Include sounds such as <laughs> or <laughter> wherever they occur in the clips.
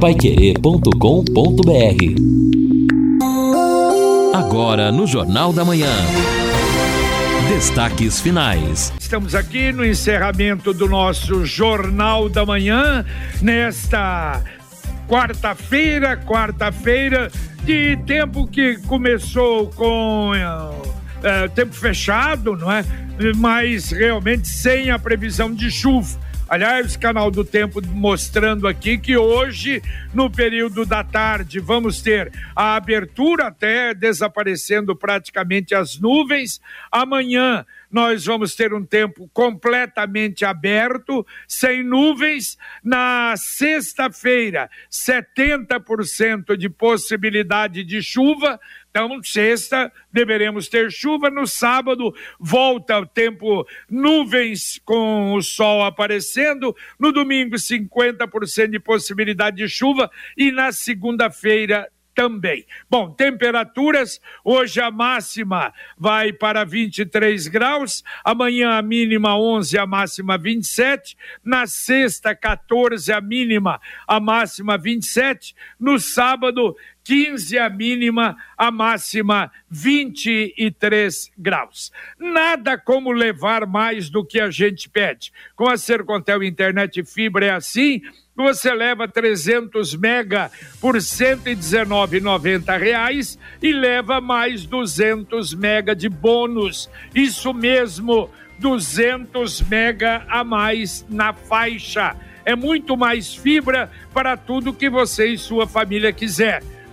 paiquerê.com.br Agora no Jornal da Manhã. Destaques finais. Estamos aqui no encerramento do nosso Jornal da Manhã, nesta quarta-feira, quarta-feira de tempo que começou com uh, tempo fechado, não é? Mas realmente sem a previsão de chuva. Aliás, canal do Tempo mostrando aqui que hoje, no período da tarde, vamos ter a abertura até desaparecendo praticamente as nuvens. Amanhã nós vamos ter um tempo completamente aberto, sem nuvens. Na sexta-feira, 70% de possibilidade de chuva. Então, sexta, deveremos ter chuva. No sábado, volta o tempo nuvens com o sol aparecendo. No domingo, 50% de possibilidade de chuva. E na segunda-feira, também. Bom, temperaturas, hoje a máxima vai para 23 graus, amanhã a mínima 11, a máxima 27, na sexta 14 a mínima, a máxima 27, no sábado 15 a mínima, a máxima 23 graus. Nada como levar mais do que a gente pede. Com a Sercontel Internet Fibra é assim, você leva 300 mega por 119,90 reais e leva mais 200 mega de bônus. Isso mesmo, 200 mega a mais na faixa. É muito mais fibra para tudo que você e sua família quiser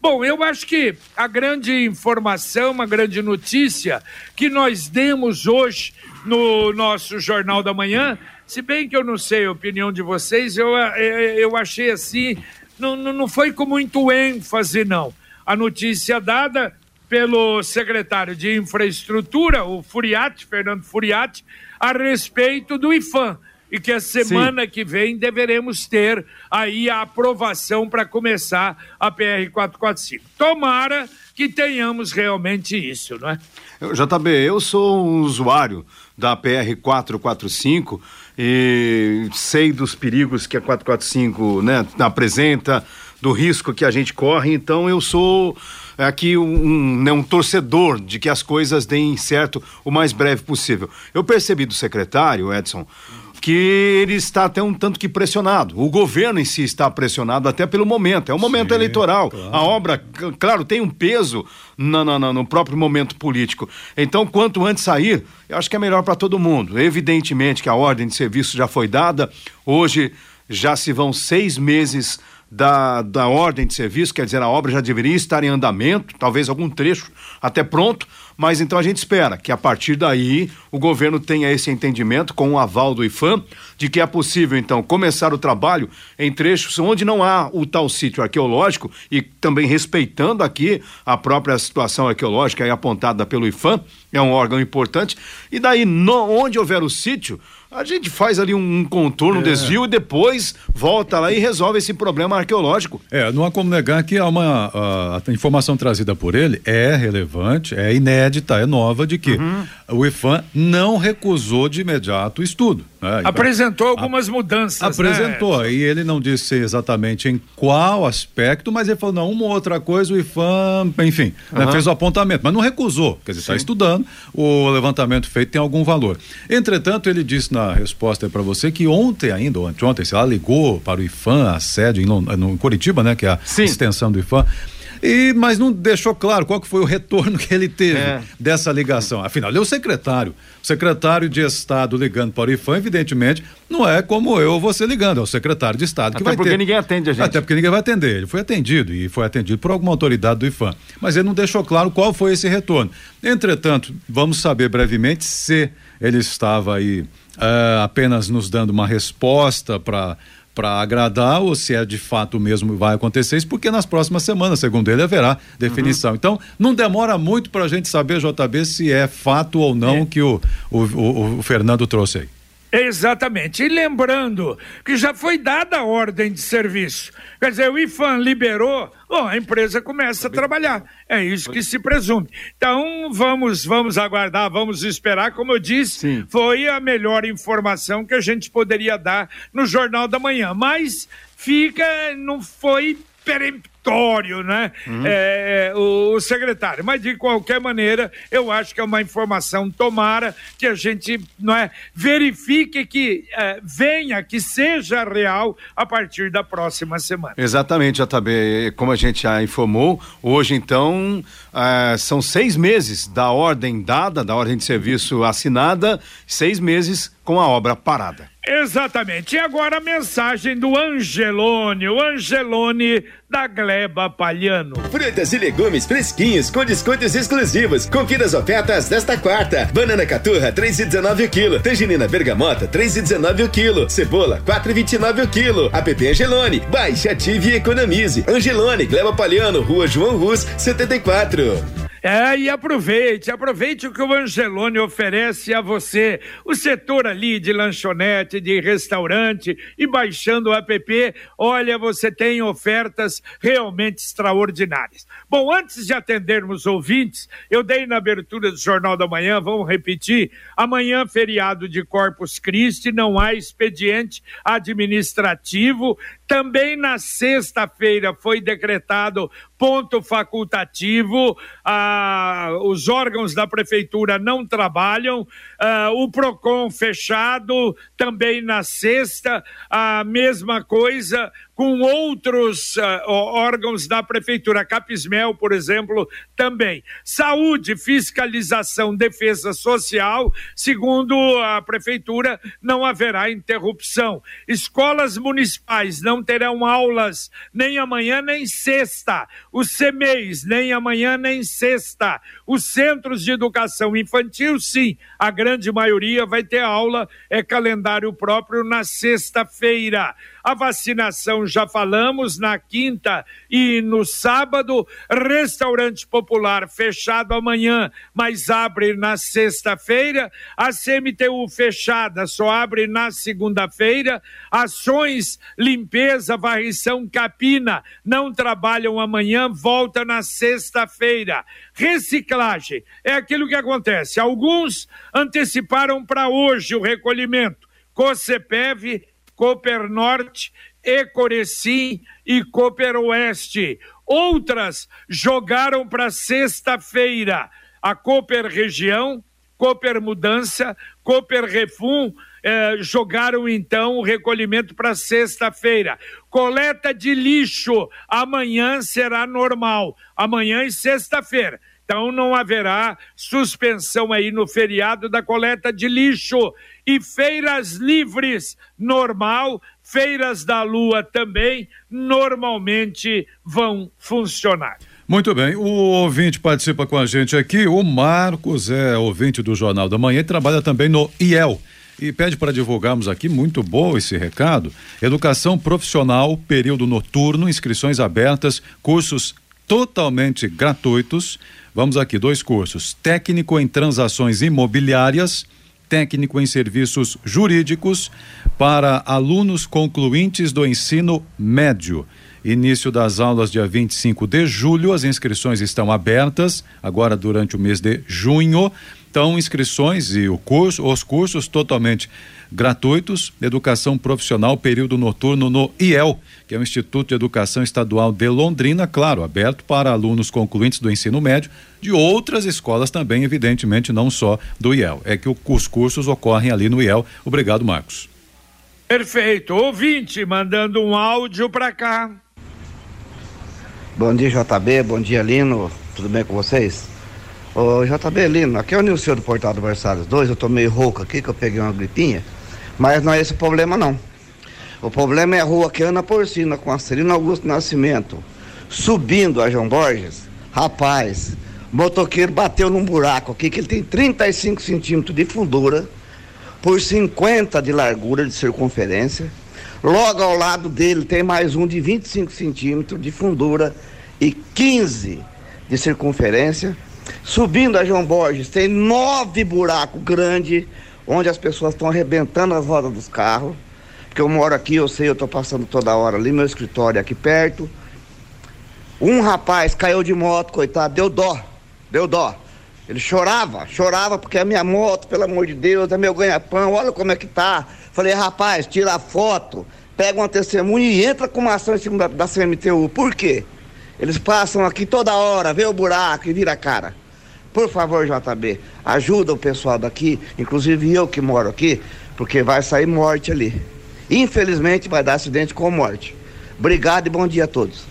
Bom, eu acho que a grande informação, uma grande notícia que nós demos hoje no nosso Jornal da Manhã se bem que eu não sei a opinião de vocês, eu, eu achei assim, não, não foi com muito ênfase, não. A notícia dada pelo secretário de Infraestrutura, o Furiati, Fernando Furiati, a respeito do IFAM. E que a semana Sim. que vem deveremos ter aí a aprovação para começar a PR-445. Tomara que tenhamos realmente isso, não é? JB, eu sou um usuário da PR-445 e sei dos perigos que a 445 né, apresenta, do risco que a gente corre, então eu sou aqui um, um, né, um torcedor de que as coisas deem certo o mais breve possível. Eu percebi do secretário, Edson, que ele está até um tanto que pressionado. O governo em si está pressionado até pelo momento. É um momento Sim, eleitoral. Claro. A obra, claro, tem um peso no, no, no, próprio momento político. Então, quanto antes sair, eu acho que é melhor para todo mundo. Evidentemente que a ordem de serviço já foi dada. Hoje já se vão seis meses da, da ordem de serviço, quer dizer, a obra já deveria estar em andamento, talvez algum trecho até pronto, mas então a gente espera que a partir daí o governo tenha esse entendimento com o aval do IFAM de que é possível então começar o trabalho em trechos onde não há o tal sítio arqueológico e também respeitando aqui a própria situação arqueológica apontada pelo IFAM, é um órgão importante, e daí no, onde houver o sítio, a gente faz ali um, contorno, um é. desvio e depois volta lá e resolve esse problema arqueológico. É, não há como negar que há uma a, a informação trazida por ele é relevante, é inédita, é nova de que uhum. o IFAM não recusou de imediato o estudo. Né? Apresentou algumas a, mudanças. Né? Apresentou, né? e ele não disse exatamente em qual aspecto, mas ele falou, não, uma outra coisa, o IFAM, enfim, uhum. né, fez o apontamento, mas não recusou, quer dizer, está estudando, o levantamento feito tem algum valor. Entretanto, ele disse na na resposta para você que ontem ainda, ou anteontem, sei lá, ligou para o IFAM, a sede em, no, Curitiba, né? Que é a Sim. extensão do IFAM. E, mas não deixou claro qual que foi o retorno que ele teve é. dessa ligação. Afinal, ele é o secretário. O secretário de Estado ligando para o IFAM, evidentemente, não é como eu ou você ligando, é o secretário de Estado que Até vai porque ninguém atende a gente. Até porque ninguém vai atender. Ele foi atendido e foi atendido por alguma autoridade do IFAM. Mas ele não deixou claro qual foi esse retorno. Entretanto, vamos saber brevemente se ele estava aí uh, apenas nos dando uma resposta para para agradar ou se é de fato mesmo vai acontecer isso, porque nas próximas semanas, segundo ele, haverá definição. Uhum. Então, não demora muito para a gente saber, JB, se é fato ou não é. que o, o, o, o Fernando trouxe aí. Exatamente. E lembrando que já foi dada a ordem de serviço. Quer dizer, o IFAM liberou, bom, a empresa começa a trabalhar. É isso que se presume. Então, vamos, vamos aguardar, vamos esperar. Como eu disse, Sim. foi a melhor informação que a gente poderia dar no Jornal da Manhã. Mas fica, não foi peremptório, né? Uhum. É, é, o, o, secretário. Mas de qualquer maneira, eu acho que é uma informação, tomara que a gente não é, verifique que é, venha, que seja real a partir da próxima semana. Exatamente, JB. Como a gente já informou, hoje então é, são seis meses da ordem dada, da ordem de serviço assinada, seis meses com a obra parada. Exatamente. E agora a mensagem do Angelone, o Angelone da Gleba Palhano. Frutas e legumes fresquinhos com descontos exclusivos. Confira as ofertas desta quarta. Banana caturra, 3,19 o quilo. Tangerina bergamota, 3,19 o quilo. Cebola, 4,29 o quilo. App Angelone. Baixe, ative e economize. Angelone, Gleba Palhano, Rua João Rus, 74. É, e aproveite, aproveite o que o Angelone oferece a você. O setor ali de lanchonete, de restaurante e baixando o app, olha, você tem ofertas realmente extraordinárias. Bom, antes de atendermos ouvintes, eu dei na abertura do Jornal da Manhã, vamos repetir, amanhã feriado de Corpus Christi, não há expediente administrativo, também na sexta-feira foi decretado ponto facultativo, ah, os órgãos da prefeitura não trabalham, ah, o PROCON fechado, também na sexta, a mesma coisa, com outros uh, órgãos da prefeitura, Capismel, por exemplo, também. Saúde, fiscalização, defesa social, segundo a prefeitura, não haverá interrupção. Escolas municipais não terão aulas nem amanhã nem sexta. Os CMEs, nem amanhã nem sexta. Os centros de educação infantil, sim, a grande maioria vai ter aula, é calendário próprio na sexta-feira. A vacinação já falamos na quinta e no sábado. Restaurante popular fechado amanhã, mas abre na sexta-feira. A CMTU fechada só abre na segunda-feira. Ações, limpeza, varrição, capina não trabalham amanhã, volta na sexta-feira. Reciclagem é aquilo que acontece. Alguns anteciparam para hoje o recolhimento. COCEPEV Cooper Norte, Ecorecim e Cooper Oeste. Outras jogaram para sexta-feira. A Cooper Região, Cooper Mudança, Cooper Refum eh, jogaram então o recolhimento para sexta-feira. Coleta de lixo amanhã será normal, amanhã e sexta-feira. Então não haverá suspensão aí no feriado da coleta de lixo e feiras livres normal, feiras da lua também normalmente vão funcionar. Muito bem, o ouvinte participa com a gente aqui, o Marcos é ouvinte do Jornal da Manhã e trabalha também no IEL e pede para divulgarmos aqui, muito bom esse recado. Educação profissional, período noturno, inscrições abertas, cursos totalmente gratuitos. Vamos aqui, dois cursos: técnico em transações imobiliárias, técnico em serviços jurídicos para alunos concluintes do ensino médio. Início das aulas dia 25 de julho, as inscrições estão abertas agora durante o mês de junho. Então, inscrições e o curso, os cursos totalmente gratuitos, educação profissional, período noturno no IEL, que é o Instituto de Educação Estadual de Londrina, claro, aberto para alunos concluintes do ensino médio, de outras escolas também, evidentemente, não só do IEL. É que os cursos ocorrem ali no IEL. Obrigado, Marcos. Perfeito. Ouvinte, mandando um áudio para cá. Bom dia, JB. Bom dia, Lino. Tudo bem com vocês? Ô JB Lino, aqui é o Nilson do Portal do Versalhes 2, eu tô meio rouco aqui que eu peguei uma gripinha, mas não é esse o problema não. O problema é a rua que Ana Porcina com a Celina Augusto Nascimento, subindo a João Borges. Rapaz, motoqueiro bateu num buraco aqui que ele tem 35 centímetros de fundura por 50 de largura de circunferência. Logo ao lado dele tem mais um de 25 centímetros de fundura e 15 de circunferência. Subindo a João Borges tem nove buracos grandes, onde as pessoas estão arrebentando as rodas dos carros. Porque eu moro aqui, eu sei, eu estou passando toda hora ali, meu escritório é aqui perto. Um rapaz caiu de moto, coitado, deu dó, deu dó. Ele chorava, chorava porque a minha moto, pelo amor de Deus, é meu ganha-pão, olha como é que tá. Falei, rapaz, tira a foto, pega uma testemunha e entra com uma ação em cima da, da CMTU. Por quê? Eles passam aqui toda hora, vê o buraco e vira a cara. Por favor, JB, ajuda o pessoal daqui, inclusive eu que moro aqui, porque vai sair morte ali. Infelizmente vai dar acidente com morte. Obrigado e bom dia a todos.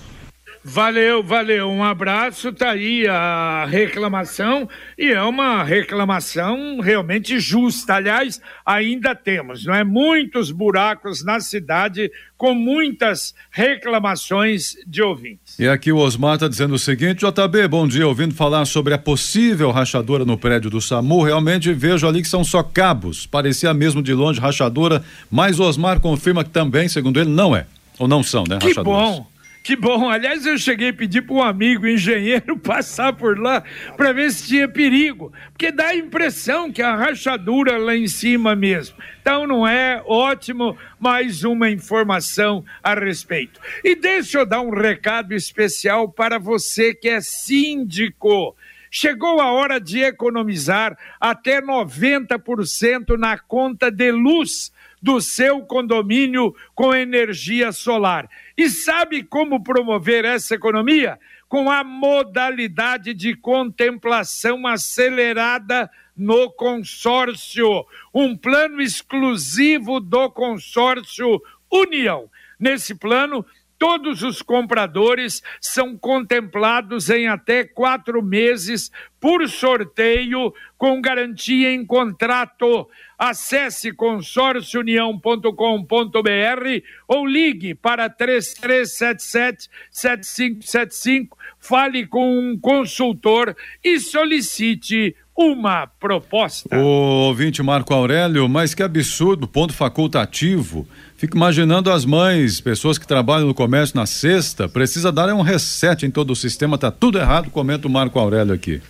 Valeu, valeu. Um abraço. Tá aí a reclamação e é uma reclamação realmente justa. Aliás, ainda temos, não é? Muitos buracos na cidade com muitas reclamações de ouvintes. E aqui o Osmar está dizendo o seguinte: JB, bom dia. Ouvindo falar sobre a possível rachadura no prédio do SAMU, realmente vejo ali que são só cabos. Parecia mesmo de longe rachadura, mas o Osmar confirma que também, segundo ele, não é. Ou não são, né? Que bom. Que bom. Aliás, eu cheguei a pedir para um amigo engenheiro <laughs> passar por lá para ver se tinha perigo. Porque dá a impressão que a rachadura lá em cima mesmo. Então não é ótimo, mais uma informação a respeito. E deixa eu dar um recado especial para você que é síndico. Chegou a hora de economizar até 90% na conta de luz do seu condomínio com energia solar. E sabe como promover essa economia? Com a modalidade de contemplação acelerada no consórcio, um plano exclusivo do consórcio União. Nesse plano, todos os compradores são contemplados em até quatro meses por sorteio, com garantia em contrato. Acesse consórciounião.com.br ou ligue para 3377-7575, fale com um consultor e solicite uma proposta. O ouvinte Marco Aurélio, mas que absurdo, ponto facultativo. Fico imaginando as mães, pessoas que trabalham no comércio na sexta, precisa dar um reset em todo o sistema, tá tudo errado, comenta o Marco Aurélio aqui.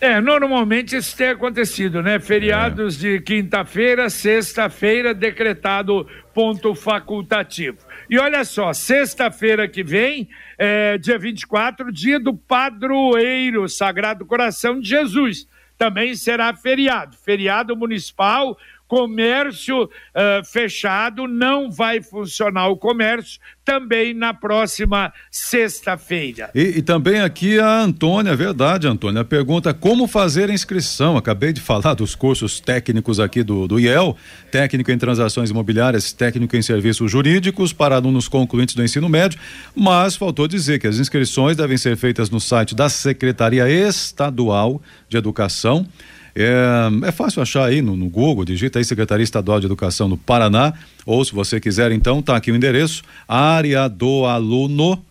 É, normalmente isso tem acontecido, né? Feriados é. de quinta-feira, sexta-feira, decretado ponto facultativo. E olha só, sexta-feira que vem, é, dia 24, dia do padroeiro Sagrado Coração de Jesus. Também será feriado, feriado municipal comércio uh, fechado, não vai funcionar o comércio também na próxima sexta-feira. E, e, também aqui a Antônia, verdade, Antônia, pergunta como fazer a inscrição. Acabei de falar dos cursos técnicos aqui do, do IEL, técnico em transações imobiliárias, técnico em serviços jurídicos para alunos concluintes do ensino médio, mas faltou dizer que as inscrições devem ser feitas no site da Secretaria Estadual de Educação. É, é fácil achar aí no, no, Google, digita aí Secretaria Estadual de Educação do Paraná, ou se você quiser, então, tá aqui o endereço, área do aluno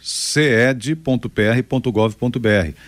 ced.pr.gov.br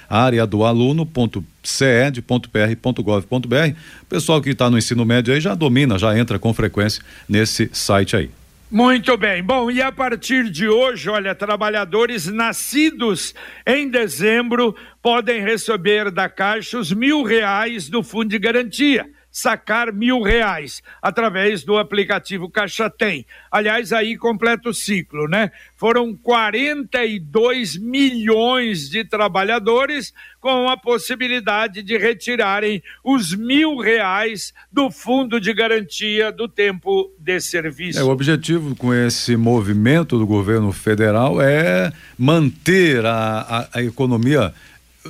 área do aluno.ced.pr.gov.br pessoal que está no ensino médio aí já domina, já entra com frequência nesse site aí. Muito bem. Bom, e a partir de hoje, olha, trabalhadores nascidos em dezembro podem receber da Caixa os mil reais do Fundo de Garantia sacar mil reais através do aplicativo Caixa Tem. Aliás, aí completa o ciclo, né? Foram 42 milhões de trabalhadores com a possibilidade de retirarem os mil reais do fundo de garantia do tempo de serviço. É, o objetivo com esse movimento do governo federal é manter a, a, a economia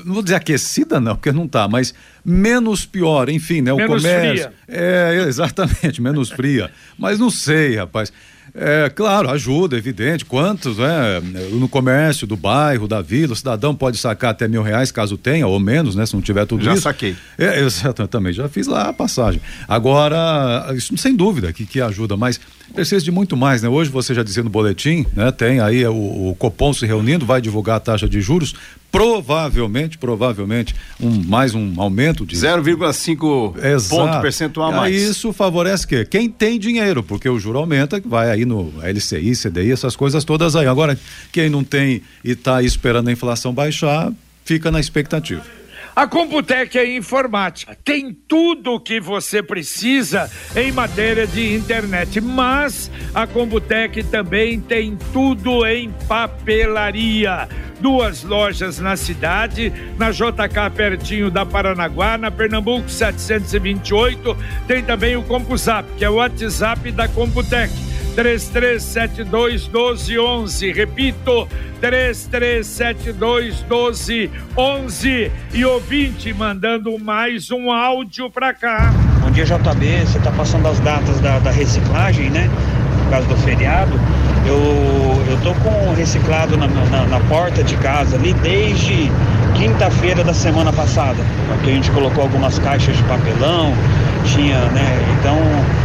não vou dizer aquecida não, porque não está, mas menos pior, enfim, né? O menos comércio. Fria. É, exatamente, menos fria. Mas não sei, rapaz. É, claro, ajuda, evidente. Quantos, né? No comércio do bairro, da vila, o cidadão pode sacar até mil reais, caso tenha, ou menos, né? Se não tiver tudo já isso. Já saquei. É, eu também já fiz lá a passagem. Agora, isso sem dúvida que, que ajuda, mas precisa de muito mais, né? Hoje você já dizia no boletim, né? Tem aí o, o Copom se reunindo, vai divulgar a taxa de juros, provavelmente, provavelmente, um, mais um aumento de 0,5 ponto percentual a mais. Isso favorece quê? Quem tem dinheiro, porque o juro aumenta, vai aí no LCI, CDI, essas coisas todas aí. Agora, quem não tem e está esperando a inflação baixar, fica na expectativa. A Computec é informática, tem tudo o que você precisa em matéria de internet, mas a Computec também tem tudo em papelaria. Duas lojas na cidade, na JK pertinho da Paranaguá, na Pernambuco 728, tem também o CompuZap, que é o WhatsApp da Computec 3372 1211. Repito, 3372 1211. E ouvinte mandando mais um áudio para cá. Bom dia, JB. Você está passando as datas da, da reciclagem, né? Por causa do feriado. Eu, eu tô com reciclado na, na, na porta de casa ali desde quinta-feira da semana passada. Porque a gente colocou algumas caixas de papelão, tinha, né? Então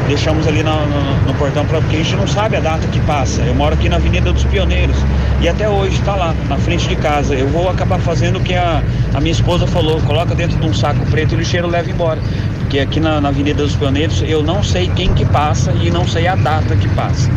deixamos ali no, no, no portão pra, porque a gente não sabe a data que passa. Eu moro aqui na Avenida dos Pioneiros e até hoje está lá, na frente de casa. Eu vou acabar fazendo o que a, a minha esposa falou, coloca dentro de um saco preto e o lixeiro leva embora. Porque aqui na, na Avenida dos Pioneiros eu não sei quem que passa e não sei a data que passa.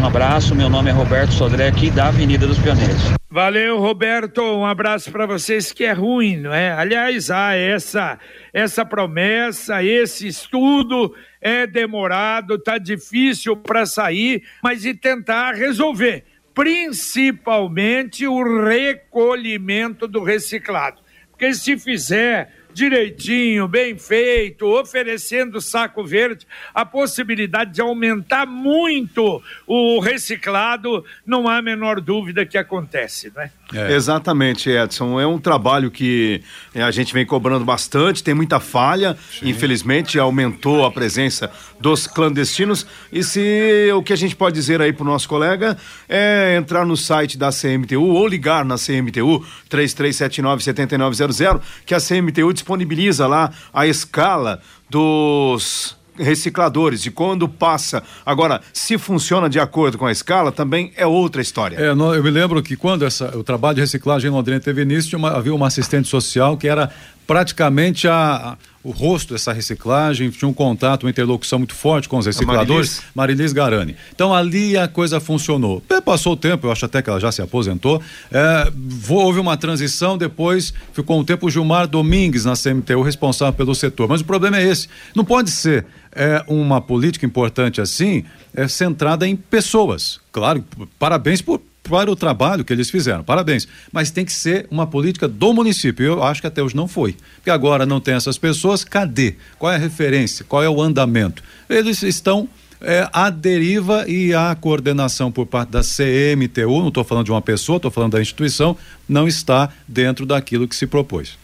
Um abraço, meu nome é Roberto Sodré, aqui da Avenida dos Pioneiros. Valeu, Roberto. Um abraço para vocês que é ruim, não é? Aliás, há essa essa promessa, esse estudo é demorado, tá difícil para sair, mas e tentar resolver, principalmente o recolhimento do reciclado. Porque se fizer direitinho, bem feito, oferecendo saco verde, a possibilidade de aumentar muito o reciclado, não há a menor dúvida que acontece, não é? Exatamente, Edson. É um trabalho que é, a gente vem cobrando bastante, tem muita falha. Sim. Infelizmente, aumentou a presença dos clandestinos. E se o que a gente pode dizer aí para o nosso colega é entrar no site da CMTU ou ligar na CMTU 3379-7900, que a CMTU disponibiliza lá a escala dos recicladores, de quando passa. Agora, se funciona de acordo com a escala, também é outra história. É, eu me lembro que quando essa, o trabalho de reciclagem em Londrina teve início, uma, havia uma assistente social que era praticamente a, a, o rosto dessa reciclagem, tinha um contato, uma interlocução muito forte com os recicladores, Marilis Garani. Então ali a coisa funcionou. Passou o tempo, eu acho até que ela já se aposentou, é, houve uma transição, depois ficou um tempo o Gilmar Domingues na CMTU, responsável pelo setor. Mas o problema é esse, não pode ser é, uma política importante assim, é centrada em pessoas. Claro, parabéns por, para o trabalho que eles fizeram. Parabéns. Mas tem que ser uma política do município. Eu acho que até hoje não foi. Porque agora não tem essas pessoas, cadê? Qual é a referência? Qual é o andamento? Eles estão é, à deriva e a coordenação por parte da CMTU, não estou falando de uma pessoa, estou falando da instituição, não está dentro daquilo que se propôs.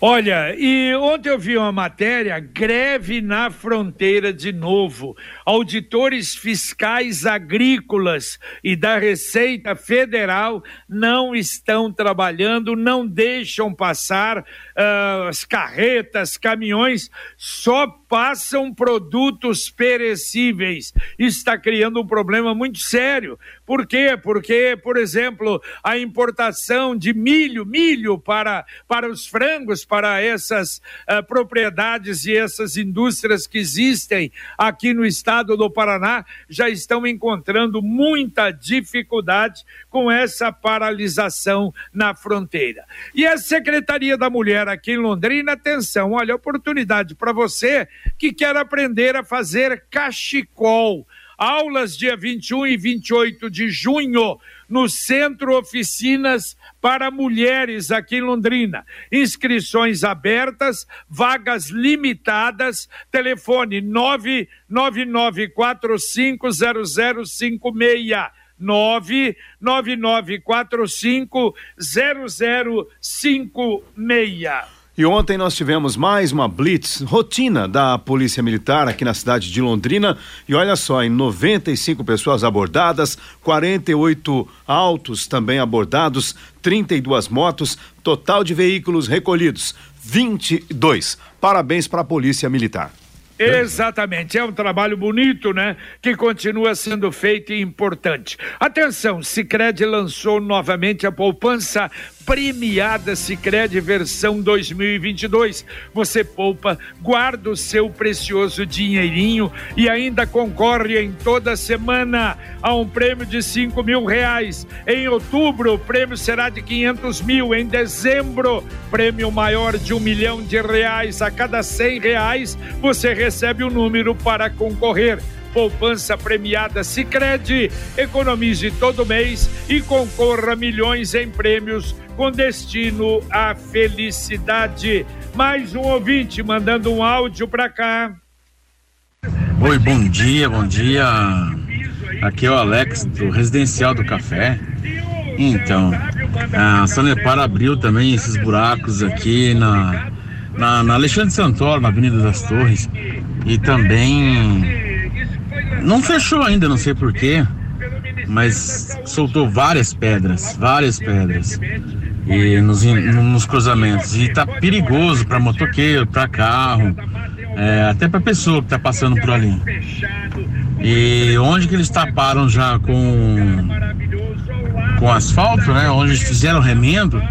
Olha, e ontem eu vi uma matéria, greve na fronteira de novo. Auditores fiscais agrícolas e da Receita Federal não estão trabalhando, não deixam passar uh, as carretas, caminhões, só passam produtos perecíveis. Isso está criando um problema muito sério. Por quê? Porque, por exemplo, a importação de milho, milho para, para os frangos, para essas uh, propriedades e essas indústrias que existem aqui no estado do Paraná, já estão encontrando muita dificuldade com essa paralisação na fronteira. E a Secretaria da Mulher aqui em Londrina, atenção, olha, oportunidade para você que quer aprender a fazer cachecol aulas dia 21 e 28 de junho no Centro Oficinas para Mulheres aqui em Londrina. Inscrições abertas, vagas limitadas, telefone 999450056. 999450056. E ontem nós tivemos mais uma blitz rotina da Polícia Militar aqui na cidade de Londrina. E olha só, em 95 pessoas abordadas, 48 autos também abordados, 32 motos, total de veículos recolhidos, 22. Parabéns para a Polícia Militar. Exatamente, é um trabalho bonito, né? Que continua sendo feito e importante. Atenção, Sicredi lançou novamente a poupança premiada Sicredi versão 2022. Você poupa, guarda o seu precioso dinheirinho e ainda concorre em toda semana a um prêmio de cinco mil reais. Em outubro, o prêmio será de quinhentos mil. Em dezembro, prêmio maior de um milhão de reais. A cada cem reais, você recebe o um número para concorrer poupança premiada Sicredi, economize todo mês e concorra a milhões em prêmios com destino à felicidade. Mais um ouvinte mandando um áudio para cá. Oi, bom dia, bom dia. Aqui é o Alex do Residencial do Café. Então, a Sanepar abriu também esses buracos aqui na, na, na Alexandre Santoro, na Avenida das Torres. E também não fechou ainda, não sei porquê, mas soltou várias pedras, várias pedras. E nos, nos cruzamentos. E tá perigoso para motoqueiro, para carro, é, até para pessoa que tá passando por ali. E onde que eles taparam já com com asfalto, né? Onde eles fizeram remendo,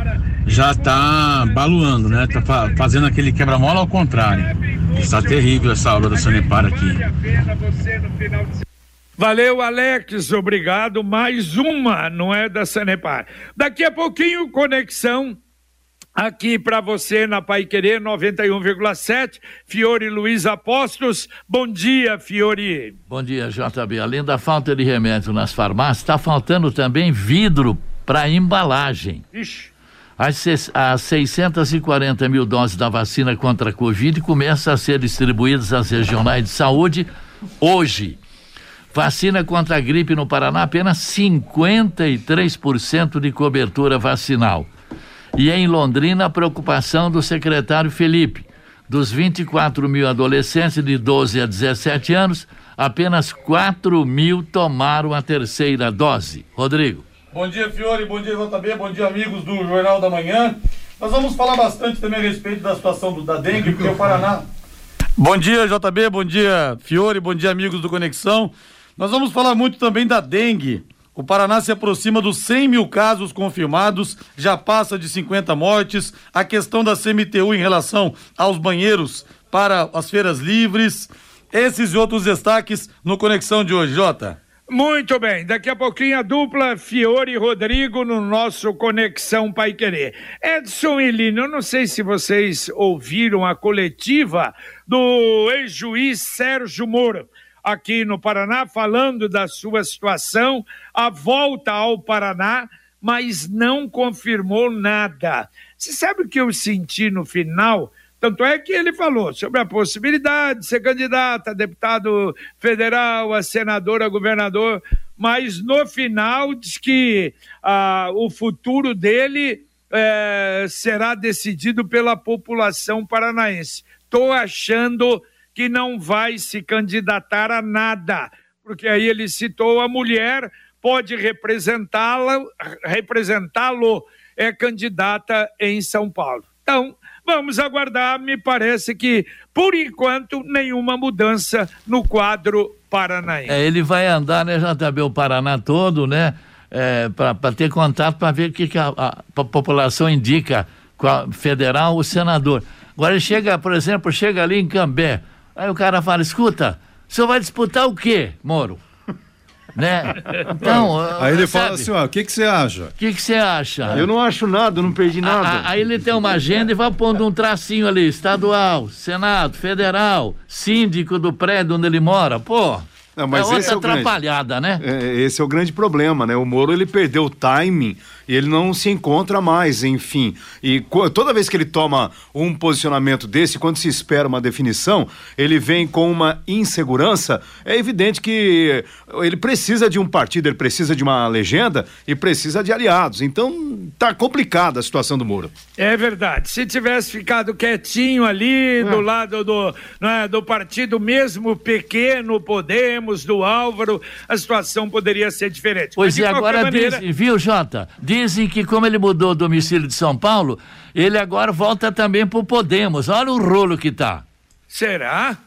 já tá baluando, né? Tá fa fazendo aquele quebra-mola ao contrário. Está terrível essa aula da Sanepar aqui. Valeu, Alex, obrigado. Mais uma, não é da Sanepar. Daqui a pouquinho, conexão aqui para você na Pai Querer 91,7. Fiore Luiz Apostos. Bom dia, Fiore. Bom dia, JB. Além da falta de remédio nas farmácias, está faltando também vidro para embalagem. Ixi. As, as 640 mil doses da vacina contra a Covid começam a ser distribuídas às regionais de saúde hoje. Vacina contra a gripe no Paraná, apenas 53% de cobertura vacinal. E em Londrina, a preocupação do secretário Felipe. Dos 24 mil adolescentes de 12 a 17 anos, apenas 4 mil tomaram a terceira dose. Rodrigo. Bom dia, Fiore. Bom dia, JB. Bom dia, amigos do Jornal da Manhã. Nós vamos falar bastante também a respeito da situação do, da dengue, porque o Paraná. Bom dia, JB. Bom dia, Fiore. Bom dia, amigos do Conexão. Nós vamos falar muito também da dengue. O Paraná se aproxima dos 100 mil casos confirmados, já passa de 50 mortes. A questão da CMTU em relação aos banheiros para as feiras livres. Esses e outros destaques no Conexão de hoje, Jota. Muito bem, daqui a pouquinho a dupla Fiore e Rodrigo no nosso Conexão Pai Querer. Edson e Lino, eu não sei se vocês ouviram a coletiva do ex-juiz Sérgio Moro aqui no Paraná, falando da sua situação, a volta ao Paraná, mas não confirmou nada. Você sabe o que eu senti no final? Tanto é que ele falou sobre a possibilidade de ser candidato a deputado federal, a senador, a governador, mas no final diz que ah, o futuro dele eh, será decidido pela população paranaense. Estou achando que não vai se candidatar a nada, porque aí ele citou a mulher, pode representá-la, representá-lo, é candidata em São Paulo. Então, Vamos aguardar, me parece que, por enquanto, nenhuma mudança no quadro paranaense. É, ele vai andar, né, JB, o Paraná todo, né? É, para ter contato, para ver o que, que a, a, a, população indica, qual, federal ou senador. Agora ele chega, por exemplo, chega ali em Cambé, aí o cara fala, escuta, o senhor vai disputar o quê, Moro? Né? Então, aí ele sabe? fala assim, ó, o que que você acha? O que que você acha? Eu não acho nada, não perdi nada. A, a, aí ele tem uma agenda e vai pondo um tracinho ali, estadual, senado, federal, síndico do prédio onde ele mora, pô. Não, mas é outra é atrapalhada, grande, né? É, esse é o grande problema, né? O Moro ele perdeu o timing e ele não se encontra mais, enfim. E toda vez que ele toma um posicionamento desse, quando se espera uma definição, ele vem com uma insegurança. É evidente que ele precisa de um partido, ele precisa de uma legenda e precisa de aliados. Então tá complicada a situação do Moro. É verdade. Se tivesse ficado quietinho ali é. do lado do, é, do partido mesmo pequeno, Podemos, do Álvaro, a situação poderia ser diferente. Pois é, agora maneira... diz, viu, Jota? Dizem que como ele mudou o domicílio de São Paulo, ele agora volta também pro Podemos. Olha o rolo que tá. Será?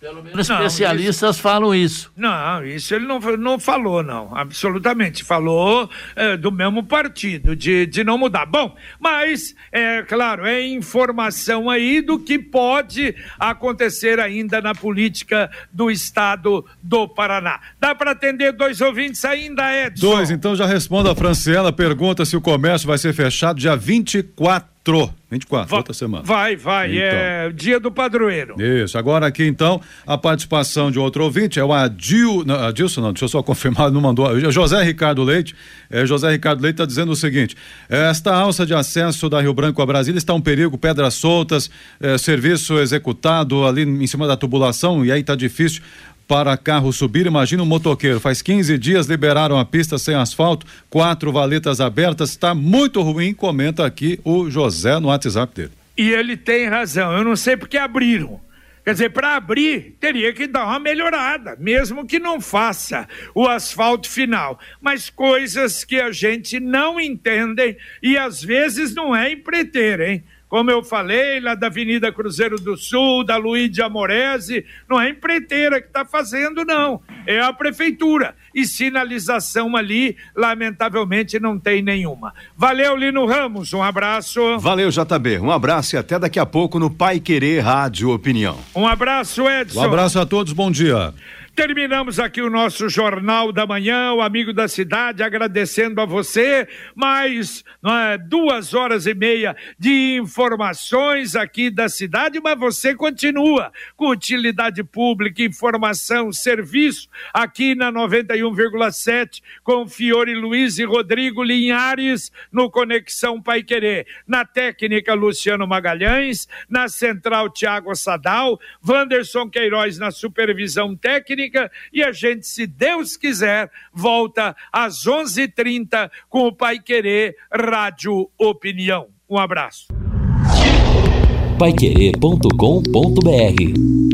Pelo menos especialistas isso, falam isso. Não, isso ele não, não falou, não. Absolutamente. Falou é, do mesmo partido, de, de não mudar. Bom, mas, é claro, é informação aí do que pode acontecer ainda na política do estado do Paraná. Dá para atender dois ouvintes ainda, Edson? Dois, então já responda a Franciela. Pergunta se o comércio vai ser fechado dia 24 Entrou, 24, vai, outra semana. Vai, vai, então. é dia do padroeiro. Isso, agora aqui então, a participação de outro ouvinte é o Adil, não, Adilson não, deixa eu só <laughs> confirmar, não mandou, José Ricardo Leite, é, José Ricardo Leite está dizendo o seguinte, esta alça de acesso da Rio Branco a Brasília está um perigo, pedras soltas, é, serviço executado ali em cima da tubulação, e aí está difícil para carro subir. Imagina um motoqueiro. Faz 15 dias liberaram a pista sem asfalto, quatro valetas abertas. Está muito ruim, comenta aqui o José no WhatsApp dele. E ele tem razão. Eu não sei porque abriram. Quer dizer, para abrir, teria que dar uma melhorada, mesmo que não faça o asfalto final. Mas coisas que a gente não entende e às vezes não é empreiteiro, hein? Como eu falei, lá da Avenida Cruzeiro do Sul, da Luiz de Amorese, não é empreiteira que está fazendo, não. É a prefeitura. E sinalização ali, lamentavelmente, não tem nenhuma. Valeu, Lino Ramos, um abraço. Valeu, JB. Um abraço e até daqui a pouco no Pai Querer Rádio Opinião. Um abraço, Edson. Um abraço a todos, bom dia. Terminamos aqui o nosso Jornal da Manhã, o amigo da cidade, agradecendo a você. Mais é, duas horas e meia de informações aqui da cidade, mas você continua com utilidade pública, informação, serviço aqui na 91,7 com Fiore Luiz e Rodrigo Linhares no Conexão Pai Querer. Na técnica, Luciano Magalhães. Na central, Tiago Sadal. Wanderson Queiroz na supervisão técnica e a gente, se Deus quiser, volta às 11:30 com o Pai Querer Rádio Opinião. Um abraço. Paiquerê.com.br